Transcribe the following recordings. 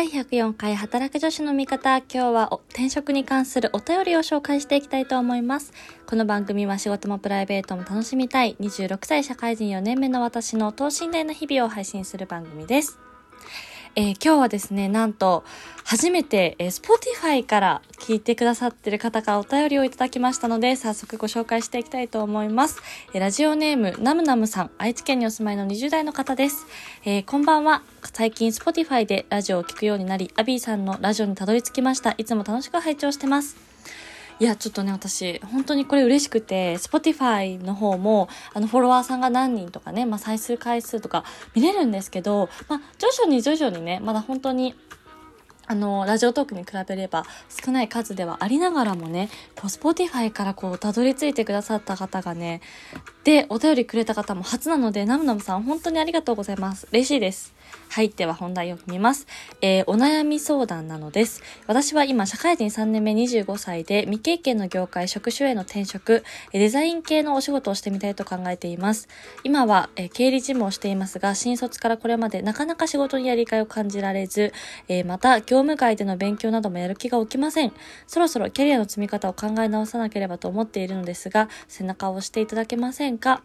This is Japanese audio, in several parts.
第104回働く女子の味方、今日は転職に関するお便りを紹介していきたいと思います。この番組は仕事もプライベートも楽しみたい26歳社会人4年目の私の等身大の日々を配信する番組です。えー、今日はですね、なんと、初めて、えー、Spotify から聞いてくださってる方からお便りをいただきましたので、早速ご紹介していきたいと思います。えー、ラジオネーム、ナムナムさん、愛知県にお住まいの20代の方です。えー、こんばんは。最近 Spotify でラジオを聴くようになり、アビーさんのラジオにたどり着きました。いつも楽しく拝聴してます。いや、ちょっとね、私、本当にこれ嬉しくて、Spotify の方も、あの、フォロワーさんが何人とかね、まあ、再生回数とか見れるんですけど、まあ、徐々に徐々にね、まだ本当に、あの、ラジオトークに比べれば少ない数ではありながらもね、こう、Spotify からこう、たどり着いてくださった方がね、で、お便りくれた方も初なので、ナムナムさん本当にありがとうございます。嬉しいです。はい。では本題を見ます。えー、お悩み相談なのです。私は今、社会人3年目25歳で、未経験の業界、職種への転職、デザイン系のお仕事をしてみたいと考えています。今は、えー、経理事務をしていますが、新卒からこれまでなかなか仕事にやりがいを感じられず、えー、また、業務外での勉強などもやる気が起きません。そろそろキャリアの積み方を考え直さなければと思っているのですが、背中を押していただけませんか？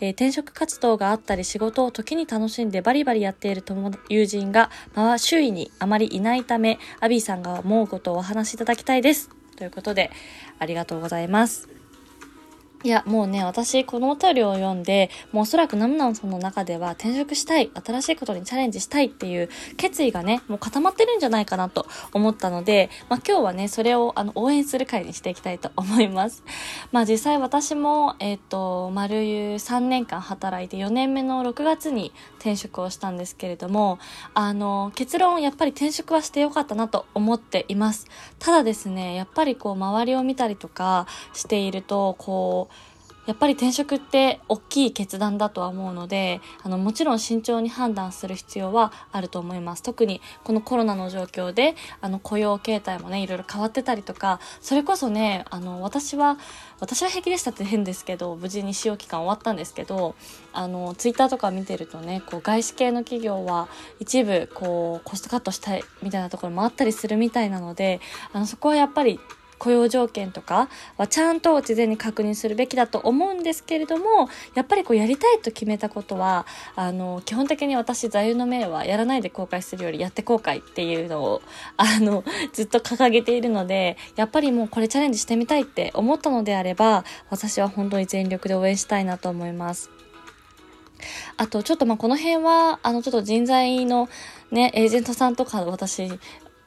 えー、転職活動があったり仕事を時に楽しんでバリバリやっている友友人が、まあ、周囲にあまりいないため、アビーさんが思うことをお話しいただきたいです。ということで、ありがとうございます。いや、もうね、私、このお便りを読んで、もうおそらくナムナムさんの中では転職したい、新しいことにチャレンジしたいっていう決意がね、もう固まってるんじゃないかなと思ったので、まあ今日はね、それをあの応援する回にしていきたいと思います。まあ実際私も、えっ、ー、と、丸3年間働いて4年目の6月に転職をしたんですけれども、あの、結論、やっぱり転職はしてよかったなと思っています。ただですね、やっぱりこう周りを見たりとかしていると、こう、やっぱり転職って大きい決断だとは思うので、あの、もちろん慎重に判断する必要はあると思います。特にこのコロナの状況で、あの、雇用形態もね、いろいろ変わってたりとか、それこそね、あの、私は、私は平気でしたって変ですけど、無事に使用期間終わったんですけど、あの、ツイッターとか見てるとね、こう、外資系の企業は一部、こう、コストカットしたいみたいなところもあったりするみたいなので、あの、そこはやっぱり雇用条件とかはちゃんと事前に確認するべきだと思うんですけれども、やっぱりこうやりたいと決めたことは、あの、基本的に私座右の銘はやらないで後悔するよりやって後悔っていうのを、あの、ずっと掲げているので、やっぱりもうこれチャレンジしてみたいって思ったのであれば、私は本当に全力で応援したいなと思います。あと、ちょっとまあこの辺は、あの、ちょっと人材のね、エージェントさんとか私、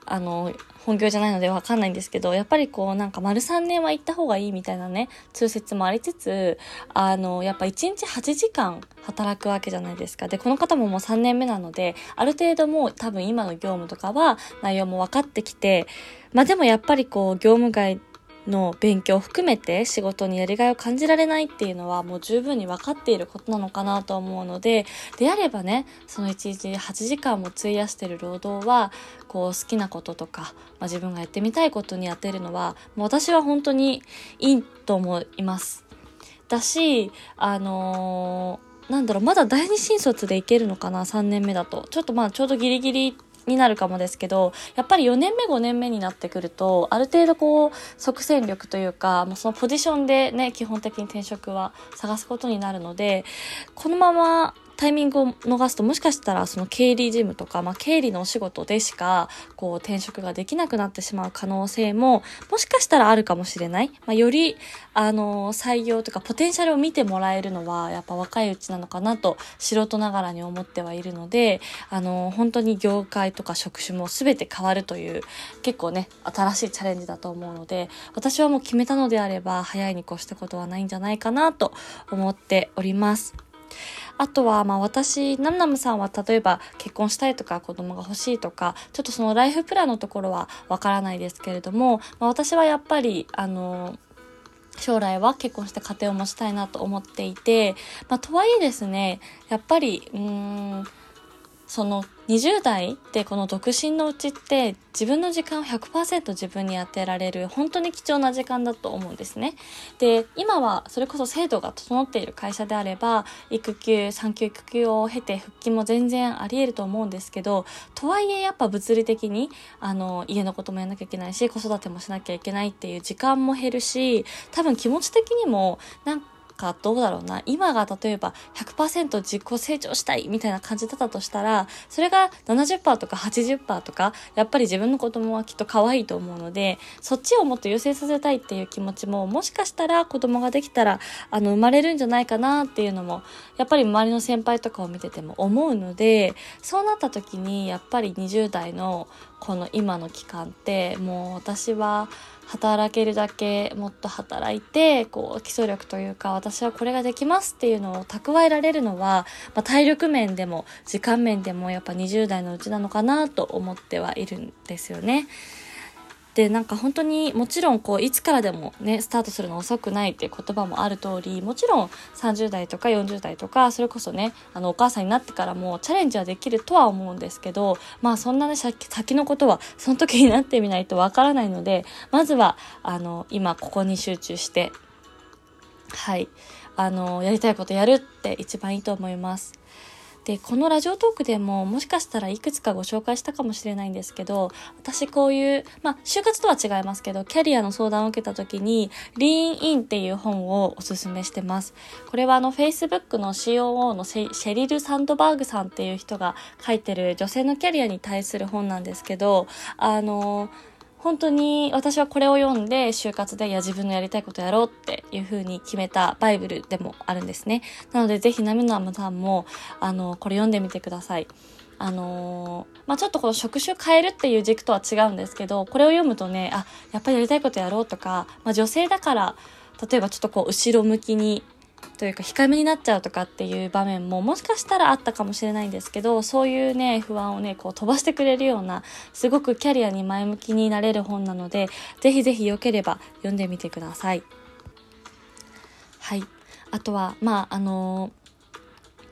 あの、本業じゃないのでわかんないんですけど、やっぱりこうなんか丸3年は行った方がいいみたいなね、通説もありつつ、あの、やっぱ1日8時間働くわけじゃないですか。で、この方ももう3年目なので、ある程度もう多分今の業務とかは内容も分かってきて、まあでもやっぱりこう業務外の勉強を含めて仕事にやりがいを感じられないっていうのはもう十分に分かっていることなのかなと思うので、であればね、その1日8時間も費やしてる労働は、こう好きなこととか、まあ、自分がやってみたいことに当てるのは、もう私は本当にいいと思います。だし、あのー、なんだろう、まだ第二新卒でいけるのかな ?3 年目だと。ちょっとまあちょうどギリギリになるかもですけど、やっぱり4年目5年目になってくると、ある程度こう、即戦力というか、もうそのポジションでね、基本的に転職は探すことになるので、このままタイミングを逃すともしかしたらその経理事務とか、まあ、経理のお仕事でしかこう転職ができなくなってしまう可能性ももしかしたらあるかもしれない。まあ、よりあの採用とかポテンシャルを見てもらえるのはやっぱ若いうちなのかなと素人ながらに思ってはいるのであの本当に業界とか職種も全て変わるという結構ね新しいチャレンジだと思うので私はもう決めたのであれば早いに越したことはないんじゃないかなと思っております。あとは、まあ私、ナムナムさんは例えば結婚したいとか子供が欲しいとか、ちょっとそのライフプランのところはわからないですけれども、まあ私はやっぱり、あの、将来は結婚して家庭を持ちたいなと思っていて、まあとはいえですね、やっぱり、うーん、その20代ってこの独身のうちって自分の時間を100%自分に当てられる本当に貴重な時間だと思うんですね。で、今はそれこそ制度が整っている会社であれば育休、産休育休を経て復帰も全然あり得ると思うんですけど、とはいえやっぱ物理的にあの家のこともやんなきゃいけないし子育てもしなきゃいけないっていう時間も減るし多分気持ち的にもなんかかどうだろうな。今が例えば100%自己成長したいみたいな感じだったとしたら、それが70%とか80%とか、やっぱり自分の子供はきっと可愛いと思うので、そっちをもっと優先させたいっていう気持ちも、もしかしたら子供ができたら、あの、生まれるんじゃないかなっていうのも、やっぱり周りの先輩とかを見てても思うので、そうなった時に、やっぱり20代のこの今の期間って、もう私は、働けるだけもっと働いてこう基礎力というか私はこれができますっていうのを蓄えられるのは、まあ、体力面でも時間面でもやっぱ20代のうちなのかなと思ってはいるんですよね。でなんか本当にもちろんこういつからでもねスタートするの遅くないって言葉もある通りもちろん30代とか40代とかそれこそねあのお母さんになってからもチャレンジはできるとは思うんですけどまあそんなね先のことはその時になってみないとわからないのでまずはあの今ここに集中してはいあのやりたいことやるって一番いいと思います。でこのラジオトークでももしかしたらいくつかご紹介したかもしれないんですけど私こういうまあ就活とは違いますけどキャリアの相談を受けた時にリーンインっていう本をおすすめしてます。これはあの Facebook の COO のシェリル・サンドバーグさんっていう人が書いてる女性のキャリアに対する本なんですけどあの本当に私はこれを読んで就活でいや自分のやりたいことやろうっていう風に決めたバイブルでもあるんですね。なのでぜひナミナムさんもあのこれ読んでみてください。あのー、まあ、ちょっとこの職種変えるっていう軸とは違うんですけど、これを読むとね、あ、やっぱりやりたいことやろうとか、まあ、女性だから、例えばちょっとこう後ろ向きにというか控えめになっちゃうとかっていう場面ももしかしたらあったかもしれないんですけどそういうね不安をねこう飛ばしてくれるようなすごくキャリアに前向きになれる本なのでぜひぜひよければ読んでみてください。はい。あとはまああの、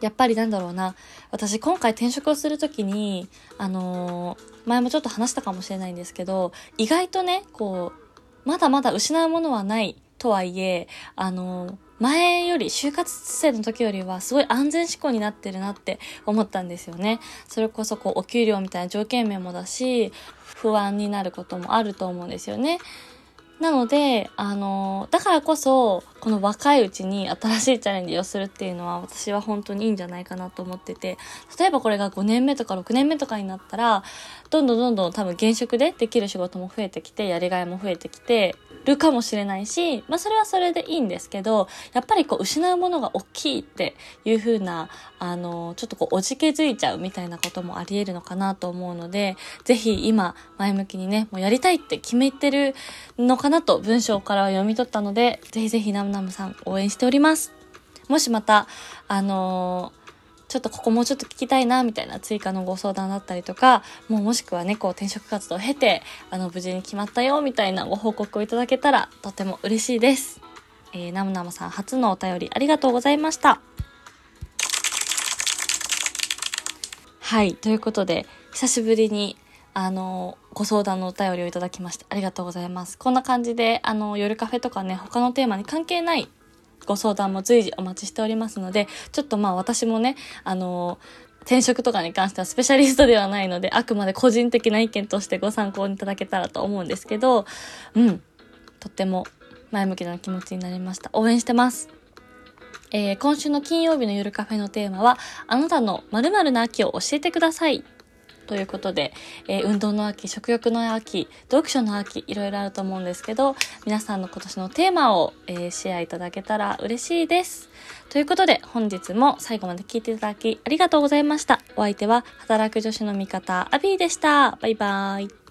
やっぱりなんだろうな。私今回転職をする時にあの、前もちょっと話したかもしれないんですけど意外とねこうまだまだ失うものはないとはいえあの前より、就活生の時よりはすごい安全志向になってるなって思ったんですよね。それこそこうお給料みたいな条件面もだし、不安になることもあると思うんですよね。なので、あの、だからこそ、この若いうちに新しいチャレンジをするっていうのは私は本当にいいんじゃないかなと思ってて、例えばこれが5年目とか6年目とかになったら、どんどんどんどん多分現職でできる仕事も増えてきて、やりがいも増えてきて、るかもしれないし、まあそれはそれでいいんですけど、やっぱりこう失うものが大きいっていう風な、あの、ちょっとこうおじけづいちゃうみたいなこともあり得るのかなと思うので、ぜひ今前向きにね、もうやりたいって決めてるのかなと文章からは読み取ったので、ぜひぜひナムナムさん応援しております。もしまた、あのーちょっとここもうちょっと聞きたいな、みたいな追加のご相談だったりとか、もうもしくはね、こう転職活動を経て、あの、無事に決まったよ、みたいなご報告をいただけたら、とても嬉しいです。えー、ナムナムさん初のお便りありがとうございました。はい、ということで、久しぶりに、あの、ご相談のお便りをいただきましてありがとうございます。こんな感じで、あの、夜カフェとかね、他のテーマに関係ないご相談も随時お待ちしておりますので、ちょっとまあ私もね、あの転職とかに関してはスペシャリストではないので、あくまで個人的な意見としてご参考にいただけたらと思うんですけど、うん、とっても前向きな気持ちになりました。応援してます。えー、今週の金曜日の夜カフェのテーマは、あなたの〇〇な秋を教えてくださいということで、えー、運動の秋、食欲の秋、読書の秋、いろいろあると思うんですけど、皆さんの今年のテーマを、えー、シェアいただけたら嬉しいです。ということで、本日も最後まで聞いていただきありがとうございました。お相手は、働く女子の味方、アビーでした。バイバーイ。